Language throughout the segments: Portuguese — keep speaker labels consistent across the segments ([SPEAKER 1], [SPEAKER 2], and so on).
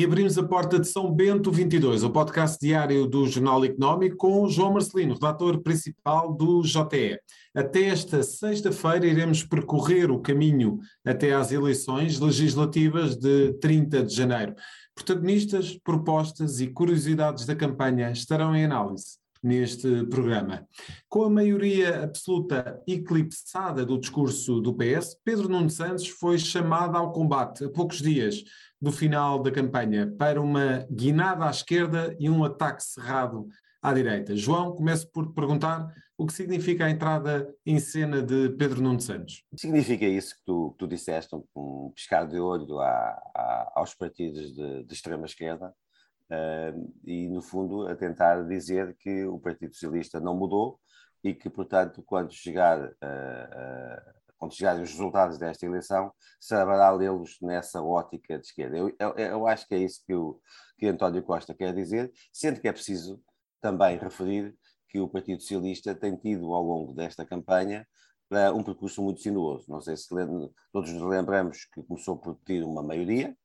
[SPEAKER 1] Reabrimos a porta de São Bento 22, o podcast diário do Jornal Económico, com João Marcelino, redator principal do JE. Até esta sexta-feira iremos percorrer o caminho até às eleições legislativas de 30 de janeiro. Protagonistas, propostas e curiosidades da campanha estarão em análise neste programa. Com a maioria absoluta eclipsada do discurso do PS, Pedro Nuno Santos foi chamado ao combate a poucos dias do final da campanha para uma guinada à esquerda e um ataque cerrado à direita. João, começo por perguntar o que significa a entrada em cena de Pedro Nuno Santos.
[SPEAKER 2] Significa isso que tu, que tu disseste, um, piscar de olho aos partidos de, de extrema-esquerda, uh, e, no fundo, a tentar dizer que o Partido Socialista não mudou e que, portanto, quando chegar, uh, uh, quando chegarem os resultados desta eleição, saberá lê-los nessa ótica de esquerda. Eu, eu, eu, acho que é isso que, o, que António Costa quer dizer, sendo que é preciso também referir que o Partido Socialista tem tido ao longo desta campanha um percurso muito sinuoso. Não sei se todos nos lembramos que começou por ter uma maioria,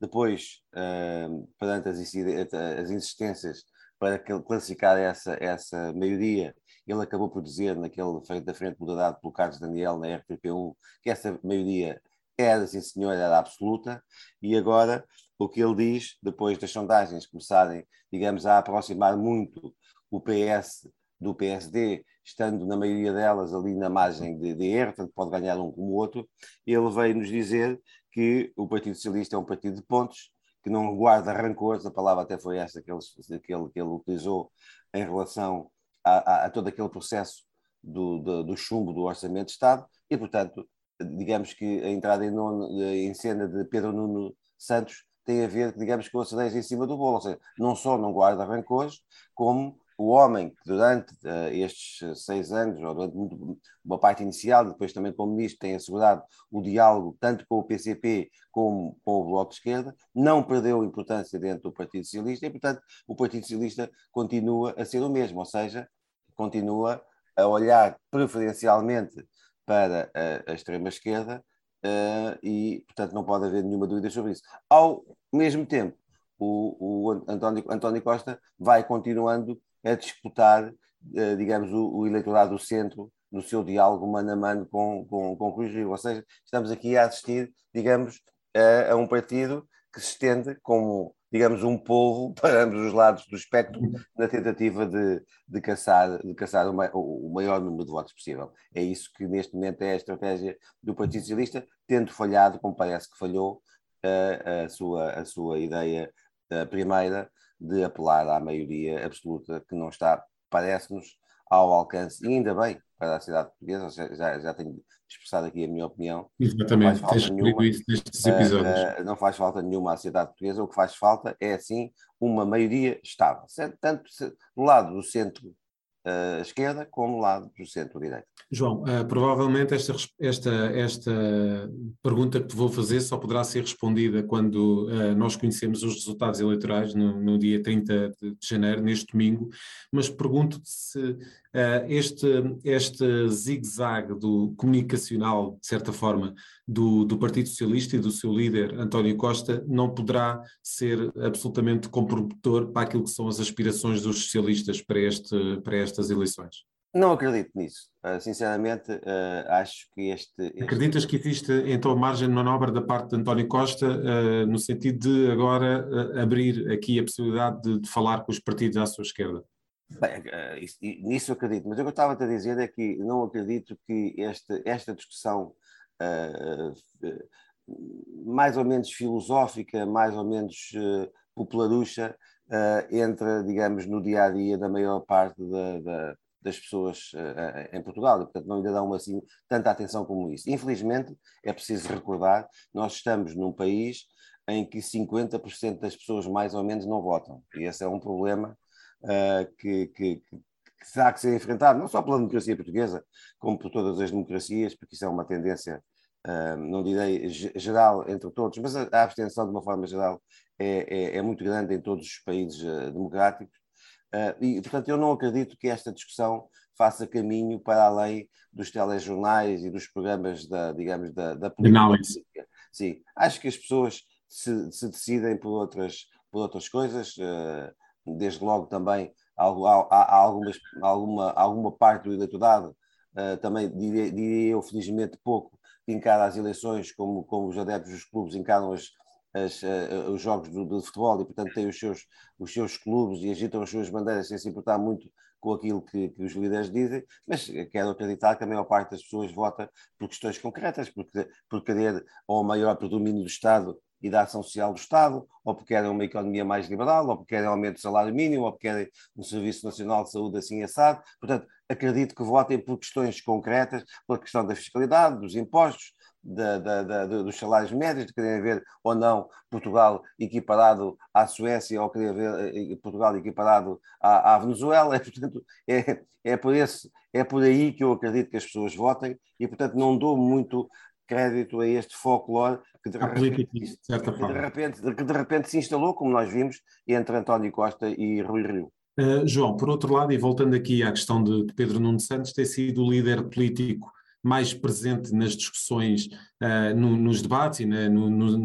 [SPEAKER 2] depois, uh, perante as, as insistências para classificar essa, essa maioria, ele acabou por dizer, naquele feito da frente moderado pelo Carlos Daniel na RTP1, que essa maioria era, sim senhor, era absoluta, e agora o que ele diz, depois das sondagens começarem, digamos, a aproximar muito o PS do PSD, estando na maioria delas ali na margem de, de erro, tanto pode ganhar um como o outro, ele veio nos dizer que o Partido Socialista é um partido de pontos, que não guarda rancores, a palavra até foi essa que ele, que ele, que ele utilizou em relação a, a, a todo aquele processo do, do, do, chumbo do Orçamento de Estado, e, portanto, digamos que a entrada em, em cena de Pedro Nuno Santos tem a ver, digamos, com a cereja em cima do bolo, ou seja, não só não guarda rancores, como o homem que durante uh, estes seis anos, ou durante muito, uma parte inicial, depois também como ministro, tem assegurado o diálogo tanto com o PCP como com o Bloco de Esquerda, não perdeu importância dentro do Partido Socialista e, portanto, o Partido Socialista continua a ser o mesmo, ou seja, continua a olhar preferencialmente para a, a extrema-esquerda uh, e, portanto, não pode haver nenhuma dúvida sobre isso. Ao mesmo tempo, o, o António, António Costa vai continuando a disputar, eh, digamos, o, o, eleitorado do centro no seu diálogo mano a mano com, com, com Cruz Rio. Ou seja, estamos aqui a assistir, digamos, a, a um partido que se estende como, digamos, um povo para ambos os lados do espectro na tentativa de, de caçar, de caçar o, o, maior número de votos possível. É isso que neste momento é a estratégia do Partido Socialista, tendo falhado, como parece que falhou, a, a, sua, a sua ideia primeira de apelar à maioria absoluta que não está, parece-nos, ao alcance, e ainda bem, para a cidade portuguesa, já, já, tenho expressado aqui a minha opinião.
[SPEAKER 1] Exatamente, tens nenhuma, isso nestes episódios. Uh,
[SPEAKER 2] uh, não faz falta nenhuma à sociedade portuguesa, o que faz falta é, sim, uma maioria estável, tanto do lado do centro uh, esquerda como lado do centro-direita.
[SPEAKER 1] João, uh, provavelmente esta, esta, esta pergunta que te vou fazer só poderá ser respondida quando uh, nós conhecemos os resultados eleitorais no, no dia 30 de, de janeiro, neste domingo, mas pergunto-te se este, este zigue-zague do comunicacional, de certa forma, do, do Partido Socialista e do seu líder, António Costa, não poderá ser absolutamente comprometedor para aquilo que são as aspirações dos socialistas para, este, para estas eleições?
[SPEAKER 2] Não acredito nisso. Uh, sinceramente, uh, acho que este, este,
[SPEAKER 1] Acreditas que existe então margem de manobra da parte de António Costa uh, no sentido de agora abrir aqui a possibilidade de, de, falar com os partidos à sua esquerda?
[SPEAKER 2] Bem, eh, nisso acredito, mas eu estava a dizer é que não acredito que esta, esta discussão uh, mais ou menos filosófica, mais ou menos uh, popularucha, uh, entra, digamos, no dia a dia da maior parte da, da, das pessoas uh, em Portugal e, portanto, não lhe dão assim tanta atenção como isso. Infelizmente, é preciso recordar, nós estamos num país em que 50% das pessoas mais ou menos não votam e esse é um problema que, que, que, que terá que ser enfrentado, não só pela democracia portuguesa, como por todas as democracias, porque isso é uma tendência, uh, não direi geral entre todos, mas a, abstenção, de uma forma geral, é, é, é muito grande em todos os países uh, democráticos. e, portanto, eu não acredito que esta discussão faça caminho para além dos telejornais e dos programas da, digamos, da, da
[SPEAKER 1] política.
[SPEAKER 2] Sim, acho que as pessoas se, se decidem por outras, por outras coisas, desde logo também há, há, há algumas, alguma, alguma parte do eleitorado, também diria, diria eu, felizmente pouco, que encara as eleições como, como os adeptos dos clubes encaram as, as, uh, os jogos do, do, futebol e, portanto, têm os seus, os seus clubes e agitam as suas bandeiras sem se importar muito com aquilo que, que, os líderes dizem, mas quero acreditar que a maior parte das pessoas vota por questões concretas, porque, por querer ou maior predomínio do Estado e da ação social do Estado, ou porque querem uma economia mais liberal, ou porque querem aumento do salário mínimo, ou porque querem um Serviço Nacional de Saúde assim assado. Portanto, acredito que votem por questões concretas, pela questão da fiscalidade, dos impostos, da, da, da, dos salários médios, de querer ver ou não Portugal equiparado à Suécia ou querer ver eh, Portugal equiparado à, à Venezuela. Portanto, é, é, por esse, é por aí que eu acredito que as pessoas votem e, portanto, não dou muito crédito a este folclore que de, repente, que de, repente, que de repente se instalou, como nós vimos, entre António Costa e Rui Rio.
[SPEAKER 1] Uh, João, por outro lado, e voltando aqui à questão de, de Pedro Nuno Santos, ter sido o líder político mais presente nas discussões, uh, no, nos debates e no, no,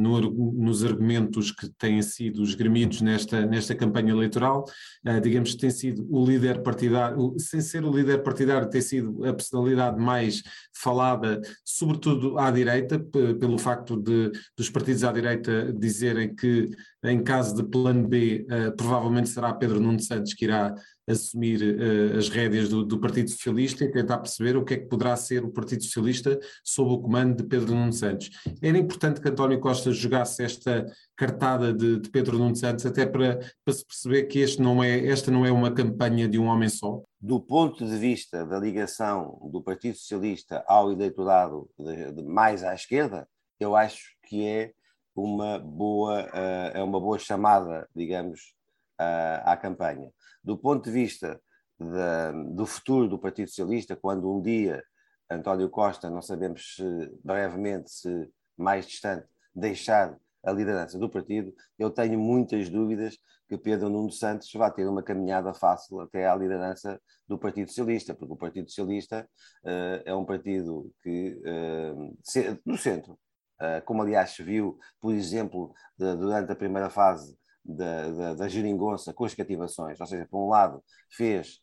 [SPEAKER 1] nos argumentos que têm sido esgrimidos nesta, nesta campanha eleitoral. Uh, digamos que tem sido o líder partidário, sem ser o líder partidário, tem sido a personalidade mais falada, sobretudo à direita, pelo facto de dos partidos à direita dizerem que, em caso de plano B, uh, provavelmente será Pedro Nuno Santos que irá assumir uh, as rédeas do, do, Partido Socialista e tentar perceber o que é que poderá ser o Partido Socialista sob o comando de Pedro Nuno Santos. Era importante que António Costa jogasse esta cartada de, de Pedro Nuno Santos até para, para se perceber que este não é, esta não é uma campanha de um homem só?
[SPEAKER 2] Do ponto de vista da ligação do Partido Socialista ao eleitorado de, de mais à esquerda, eu acho que é uma boa, uh, é uma boa chamada, digamos, uh, à campanha do ponto de vista de, do futuro do Partido Socialista, quando um dia António Costa, não sabemos se brevemente, se mais distante, deixar a liderança do partido, eu tenho muitas dúvidas que Pedro Nuno Santos vai ter uma caminhada fácil até à liderança do Partido Socialista, porque o Partido Socialista uh, é um partido que, uh, no centro, uh, como aliás se viu, por exemplo, de, durante a primeira fase da, da, da geringonça com as cativações, ou seja, por um lado fez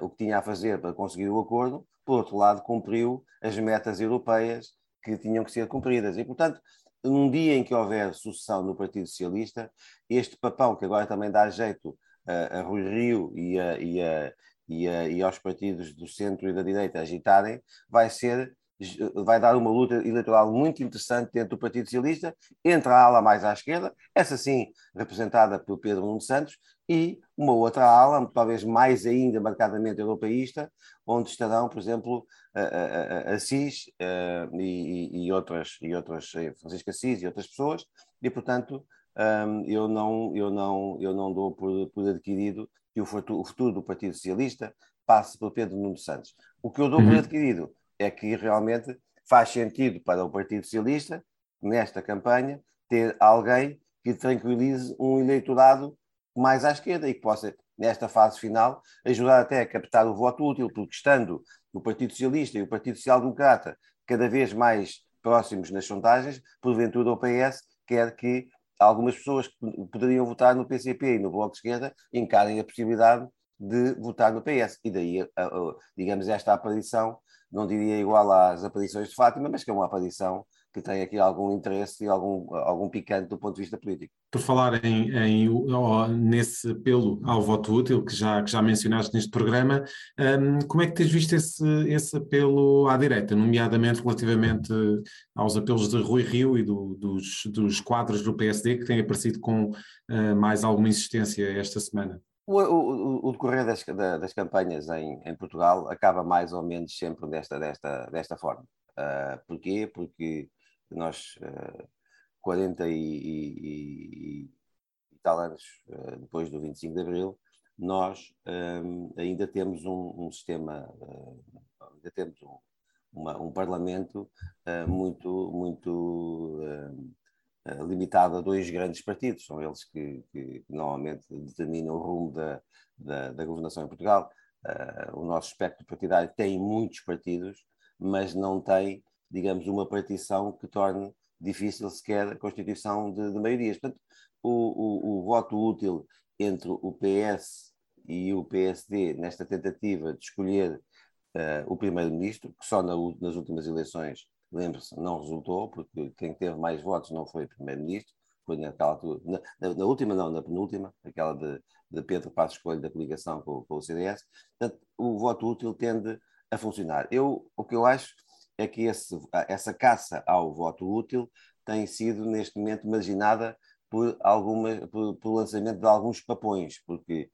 [SPEAKER 2] o que tinha a fazer para conseguir o acordo, por outro lado cumpriu as metas europeias que tinham que ser cumpridas. E, portanto, num dia em que houver sucessão no Partido Socialista, este papão que agora também dá jeito uh, a Rui Rio e, a, e, a, e, a, e aos partidos do centro e da direita agitarem, vai ser vai dar uma luta eleitoral muito interessante dentro do Partido Socialista, entre a ala mais à esquerda, essa sim representada pelo Pedro Nuno Santos, e uma outra ala, talvez mais ainda marcadamente europeísta, onde estarão, por exemplo, a, a, a CIS uh, e, e, outras, e outras, eh, Francisco Assis e outras pessoas, e portanto um, eu, não, eu, não, eu não dou por, por adquirido que o futuro, o futuro do Partido Socialista passe pelo Pedro Nuno Santos. O que eu dou uhum. por adquirido é que realmente faz sentido para o Partido Socialista, nesta campanha, ter alguém que tranquilize um eleitorado mais à esquerda e que possa, nesta fase final, ajudar até a captar o voto útil, porque estando o Partido Socialista e o Partido Social Democrata cada vez mais próximos nas sondagens, porventura o PS quer que algumas pessoas que poderiam votar no PCP e no Bloco de Esquerda encarem a possibilidade de votar no PS. E daí, digamos, esta aparição não diria igual às aparições de Fátima, mas que é uma aparição que tem aqui algum interesse e algum, algum picante do ponto de vista político.
[SPEAKER 1] Por falar em, em nesse apelo ao voto útil, que já, que já mencionaste neste programa, um, como é que tens visto esse, esse apelo à direita, nomeadamente relativamente aos apelos de Rui Rio e do, dos, dos quadros do PSD, que têm aparecido com uh, mais alguma insistência esta semana?
[SPEAKER 2] O, o, o decorrer das, das campanhas em, em, Portugal acaba mais ou menos sempre desta, desta, desta forma. Uh, porquê? Porque nós, uh, 40 e, e, e, tal anos uh, depois do 25 de Abril, nós um, ainda temos um, um sistema, uh, ainda temos um, uma, um Parlamento muito, muito limitado a dois grandes partidos, são eles que, que normalmente determinam o rumo da, da, da governação em Portugal. Uh, o nosso espectro partidário tem muitos partidos, mas não tem, digamos, uma partição que torne difícil sequer a constituição de, de maiorias. Portanto, o, o, o voto útil entre o PS e o PSD nesta tentativa de escolher uh, o primeiro-ministro, que só na, nas últimas eleições, lembre-se, não resultou, porque quem teve mais votos não foi primeiro-ministro, foi naquela altura, na, na, última não, na penúltima, aquela de, de Pedro Passos Coelho da coligação com, com, o CDS, portanto, o voto útil tende a funcionar. Eu, o que eu acho é que esse, essa caça ao voto útil tem sido, neste momento, marginada por, alguma, por, por lançamento de alguns papões, porque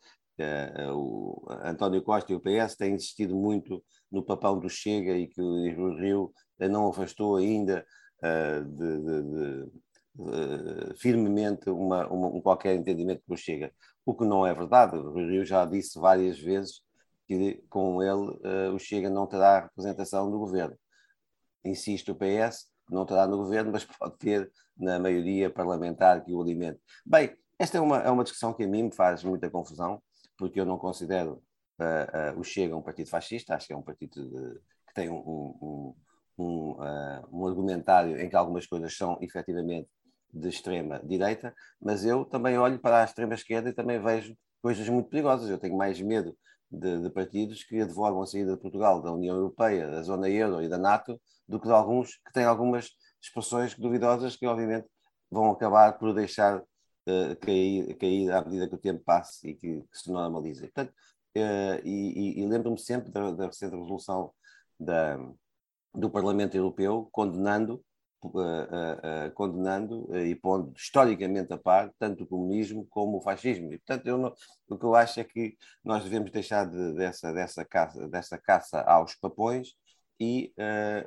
[SPEAKER 2] o António Costa e o PS têm insistido muito no papão do Chega e que o Rio não afastou ainda uh, de, de, de, uh, firmemente uma, uma, um qualquer entendimento com o Chega. O que não é verdade. O Rio já disse várias vezes que com ele o Chega não terá representação no governo. Insiste o PS, não terá no governo, mas pode ter na maioria parlamentar que o alimente. Bem, esta é uma, é uma discussão que a mim me faz muita confusão, porque eu não considero uh, uh, o Chega um partido fascista, acho que é um partido de, que tem um, um, um, uh, um, argumentário em que algumas coisas são efetivamente de extrema direita, mas eu também olho para a extrema esquerda e também vejo coisas muito perigosas. Eu tenho mais medo de, de partidos que advogam a saída de Portugal da União Europeia, da zona euro e da NATO, do que de alguns que têm algumas expressões duvidosas que, obviamente, vão acabar por deixar uh, cair, cair à medida que o tempo passe e que, que se normalize. Portanto, uh, e, e, lembro-me sempre da, da, recente resolução da, do Parlamento Europeu condenando, uh, condenando e pondo historicamente a par tanto o comunismo como o fascismo. E, portanto, eu não, o que eu acho é que nós devemos deixar de, dessa, dessa, caça, dessa caça aos papões e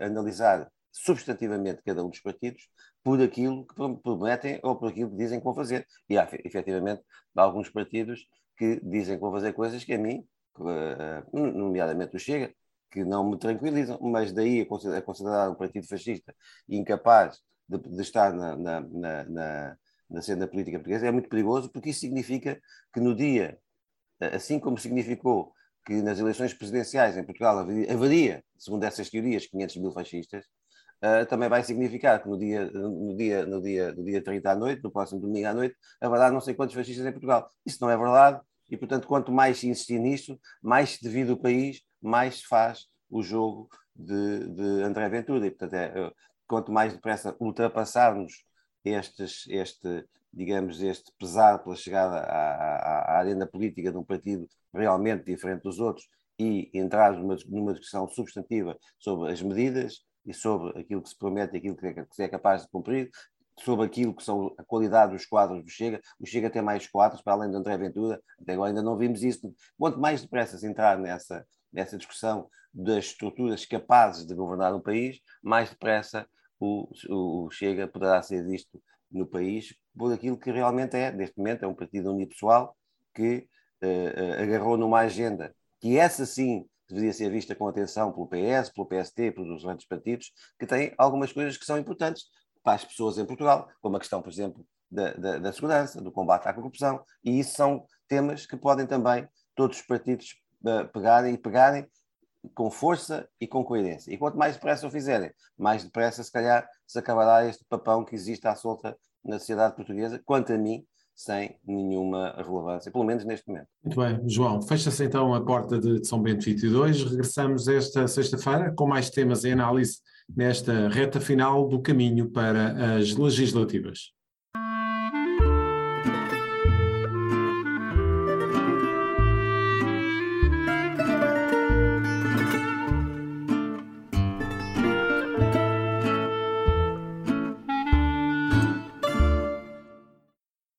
[SPEAKER 2] analisar substantivamente cada um dos partidos por aquilo que prometem ou por aquilo que dizem que vão fazer. E há, efetivamente, alguns partidos que dizem que vão fazer coisas que a mim, eh, nomeadamente o Chega, que não me tranquilizam, mas daí a considerar um partido fascista incapaz de, de estar na, na, na, na cena política portuguesa é muito perigoso, porque isso significa que no dia, assim como significou que nas eleições presidenciais em Portugal haveria, haveria segundo essas teorias, 500 mil fascistas, uh, também vai significar que no dia, no, dia, no, dia, no dia 30 à noite, no próximo domingo à noite, haverá não sei quantos fascistas em Portugal. Isso não é verdade e, portanto, quanto mais se insistir nisto, mais se divide o país, mais se faz o jogo de, de André Ventura. E, portanto, é, eh, quanto mais depressa ultrapassarmos estes, este, digamos, este pesar pela chegada à, à, à arena política de um partido realmente diferente dos outros e entrar numa, numa discussão substantiva sobre as medidas, e sobre aquilo que se promete aquilo que é, que é capaz de cumprir, sobre aquilo que são a qualidade dos quadros do Chega. O Chega tem mais quadros, para além do André Ventura, até agora ainda não vimos isso. Quanto mais depressa se entrar nessa, nessa discussão das estruturas capazes de governar um país, mais depressa o, o Chega poderá ser visto no país por aquilo que realmente é, neste momento, é um partido unipessoal que uh, uh, agarrou numa agenda que essa sim deveria ser vista com atenção pelo PS, pelo PST, pelos outros partidos, que têm algumas coisas que são importantes para as pessoas em Portugal, como a questão, por exemplo, da, da, da segurança, do combate à corrupção, e isso são temas que podem também todos os partidos uh, pegarem e pegarem com força e com coerência. E quanto mais depressa o fizerem, mais depressa, se calhar, se acabará este papão que existe à solta na sociedade portuguesa, quanto a mim, sem nenhuma relevância, pelo menos neste momento.
[SPEAKER 1] Muito bem, João. Fecha-se então a porta de São Bento 22. Regressamos esta sexta-feira com mais temas em análise nesta reta final do caminho para as legislativas.